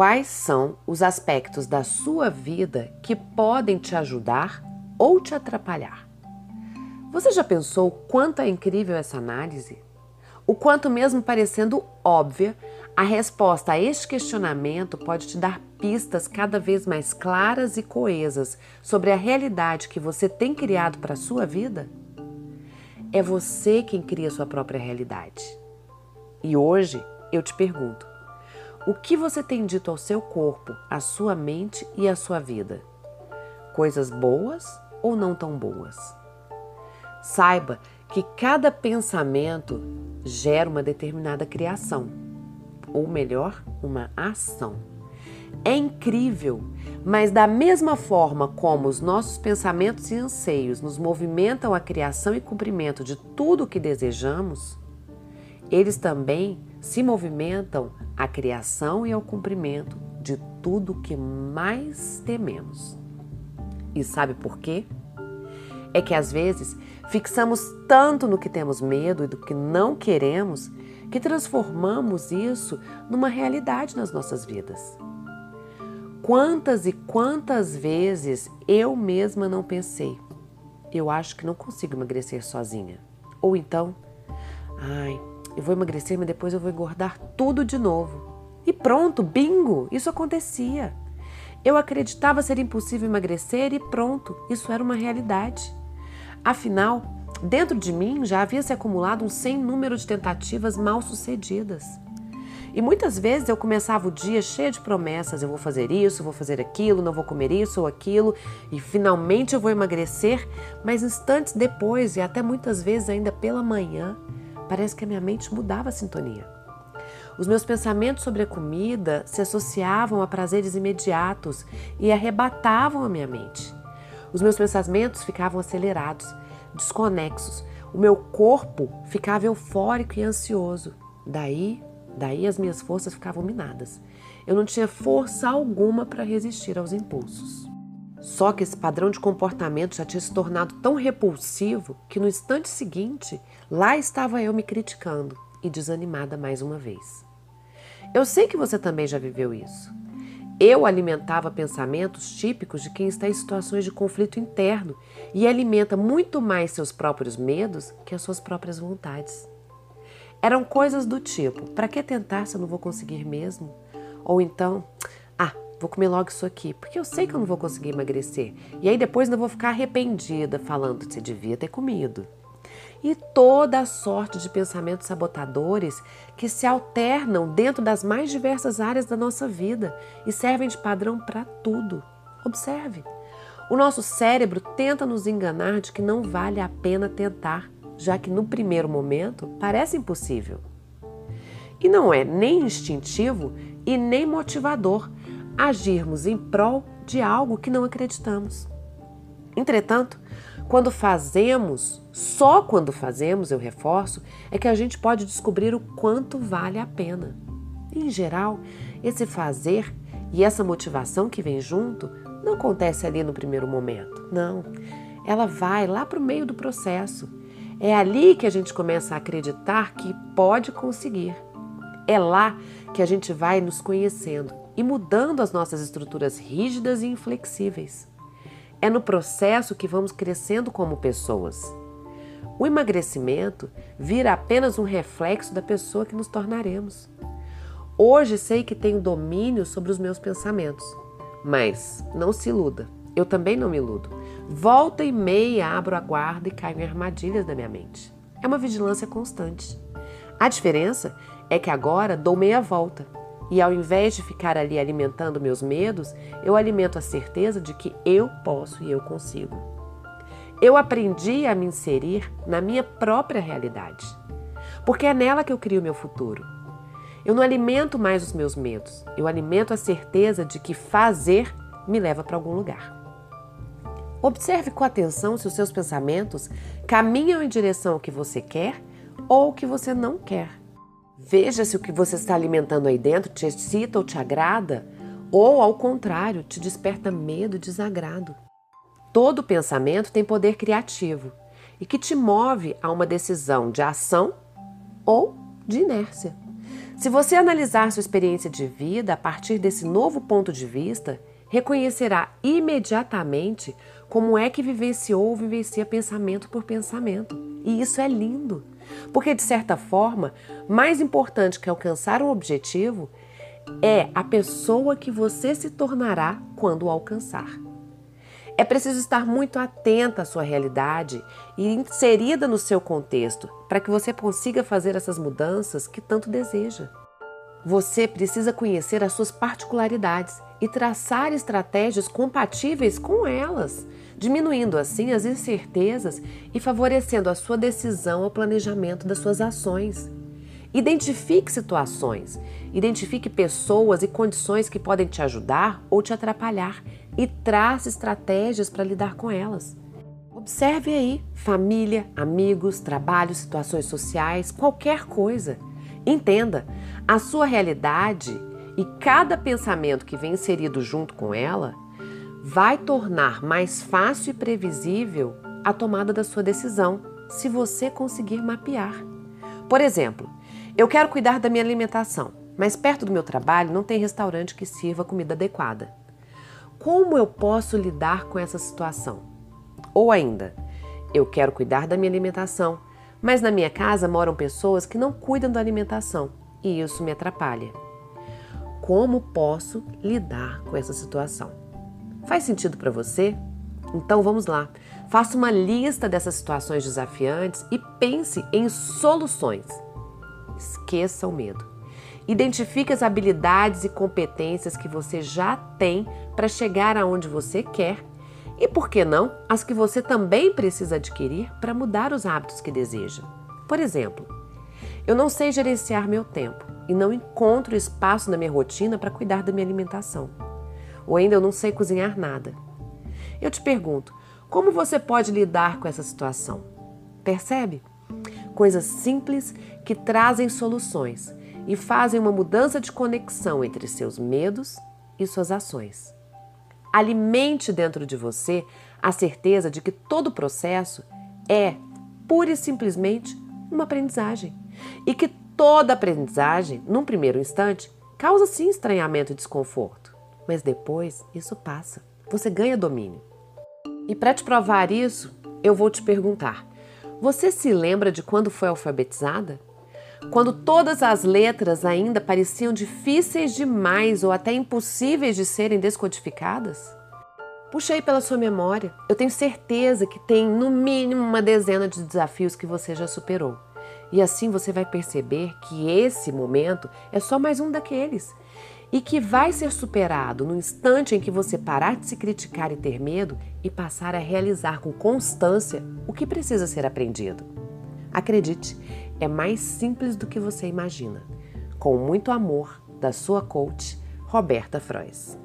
Quais são os aspectos da sua vida que podem te ajudar ou te atrapalhar? Você já pensou quanto é incrível essa análise? O quanto, mesmo parecendo óbvia, a resposta a este questionamento pode te dar pistas cada vez mais claras e coesas sobre a realidade que você tem criado para a sua vida? É você quem cria sua própria realidade. E hoje eu te pergunto: o que você tem dito ao seu corpo, à sua mente e à sua vida? Coisas boas ou não tão boas? Saiba que cada pensamento gera uma determinada criação, ou melhor, uma ação. É incrível, mas da mesma forma como os nossos pensamentos e anseios nos movimentam à criação e cumprimento de tudo o que desejamos, eles também se movimentam à criação e ao cumprimento de tudo que mais tememos. E sabe por quê? É que às vezes fixamos tanto no que temos medo e do que não queremos que transformamos isso numa realidade nas nossas vidas. Quantas e quantas vezes eu mesma não pensei, eu acho que não consigo emagrecer sozinha. Ou então, ai, eu vou emagrecer, mas depois eu vou engordar tudo de novo. E pronto, bingo, isso acontecia. Eu acreditava ser impossível emagrecer e pronto, isso era uma realidade. Afinal, dentro de mim já havia se acumulado um sem número de tentativas mal sucedidas. E muitas vezes eu começava o dia cheio de promessas: eu vou fazer isso, vou fazer aquilo, não vou comer isso ou aquilo, e finalmente eu vou emagrecer, mas instantes depois, e até muitas vezes ainda pela manhã, parece que a minha mente mudava a sintonia. Os meus pensamentos sobre a comida se associavam a prazeres imediatos e arrebatavam a minha mente. Os meus pensamentos ficavam acelerados, desconexos. O meu corpo ficava eufórico e ansioso. Daí, daí as minhas forças ficavam minadas. Eu não tinha força alguma para resistir aos impulsos. Só que esse padrão de comportamento já tinha se tornado tão repulsivo que no instante seguinte, lá estava eu me criticando e desanimada mais uma vez. Eu sei que você também já viveu isso. Eu alimentava pensamentos típicos de quem está em situações de conflito interno e alimenta muito mais seus próprios medos que as suas próprias vontades. Eram coisas do tipo: para que tentar se eu não vou conseguir mesmo? Ou então, vou comer logo isso aqui, porque eu sei que eu não vou conseguir emagrecer. E aí depois ainda vou ficar arrependida falando que você devia ter comido e toda a sorte de pensamentos sabotadores que se alternam dentro das mais diversas áreas da nossa vida e servem de padrão para tudo. Observe. O nosso cérebro tenta nos enganar de que não vale a pena tentar, já que no primeiro momento parece impossível. E não é nem instintivo e nem motivador agirmos em prol de algo que não acreditamos. Entretanto, quando fazemos, só quando fazemos, eu reforço, é que a gente pode descobrir o quanto vale a pena. Em geral, esse fazer e essa motivação que vem junto não acontece ali no primeiro momento. Não. Ela vai lá para o meio do processo. É ali que a gente começa a acreditar que pode conseguir. É lá que a gente vai nos conhecendo e mudando as nossas estruturas rígidas e inflexíveis. É no processo que vamos crescendo como pessoas. O emagrecimento vira apenas um reflexo da pessoa que nos tornaremos. Hoje sei que tenho domínio sobre os meus pensamentos, mas não se iluda, eu também não me iludo. Volta e meia abro a guarda e caio em armadilhas da minha mente. É uma vigilância constante. A diferença é que agora dou meia volta e ao invés de ficar ali alimentando meus medos, eu alimento a certeza de que eu posso e eu consigo. Eu aprendi a me inserir na minha própria realidade, porque é nela que eu crio meu futuro. Eu não alimento mais os meus medos, eu alimento a certeza de que fazer me leva para algum lugar. Observe com atenção se os seus pensamentos caminham em direção ao que você quer ou ao que você não quer. Veja se o que você está alimentando aí dentro te excita ou te agrada, ou ao contrário, te desperta medo e desagrado. Todo pensamento tem poder criativo e que te move a uma decisão de ação ou de inércia. Se você analisar sua experiência de vida a partir desse novo ponto de vista, reconhecerá imediatamente como é que vivenciou ou vivencia pensamento por pensamento. E isso é lindo, porque de certa forma, mais importante que alcançar um objetivo é a pessoa que você se tornará quando o alcançar. É preciso estar muito atenta à sua realidade e inserida no seu contexto para que você consiga fazer essas mudanças que tanto deseja. Você precisa conhecer as suas particularidades e traçar estratégias compatíveis com elas, diminuindo assim as incertezas e favorecendo a sua decisão ao planejamento das suas ações. Identifique situações, identifique pessoas e condições que podem te ajudar ou te atrapalhar e trace estratégias para lidar com elas. Observe aí família, amigos, trabalho, situações sociais, qualquer coisa. Entenda, a sua realidade e cada pensamento que vem inserido junto com ela vai tornar mais fácil e previsível a tomada da sua decisão, se você conseguir mapear. Por exemplo, eu quero cuidar da minha alimentação, mas perto do meu trabalho não tem restaurante que sirva comida adequada. Como eu posso lidar com essa situação? Ou ainda, eu quero cuidar da minha alimentação, mas na minha casa moram pessoas que não cuidam da alimentação e isso me atrapalha. Como posso lidar com essa situação? Faz sentido para você? Então vamos lá. Faça uma lista dessas situações desafiantes e pense em soluções. Esqueça o medo. Identifique as habilidades e competências que você já tem para chegar aonde você quer e, por que não, as que você também precisa adquirir para mudar os hábitos que deseja. Por exemplo, eu não sei gerenciar meu tempo e não encontro espaço na minha rotina para cuidar da minha alimentação. Ou ainda eu não sei cozinhar nada. Eu te pergunto, como você pode lidar com essa situação? Percebe? Coisas simples que trazem soluções e fazem uma mudança de conexão entre seus medos e suas ações. Alimente dentro de você a certeza de que todo o processo é, pura e simplesmente, uma aprendizagem. E que toda aprendizagem, num primeiro instante, causa sim estranhamento e desconforto. Mas depois isso passa. Você ganha domínio. E para te provar isso, eu vou te perguntar: você se lembra de quando foi alfabetizada? Quando todas as letras ainda pareciam difíceis demais ou até impossíveis de serem descodificadas? Puxa aí pela sua memória. Eu tenho certeza que tem no mínimo uma dezena de desafios que você já superou. E assim você vai perceber que esse momento é só mais um daqueles e que vai ser superado no instante em que você parar de se criticar e ter medo e passar a realizar com constância o que precisa ser aprendido. Acredite, é mais simples do que você imagina. Com muito amor, da sua coach, Roberta Frois.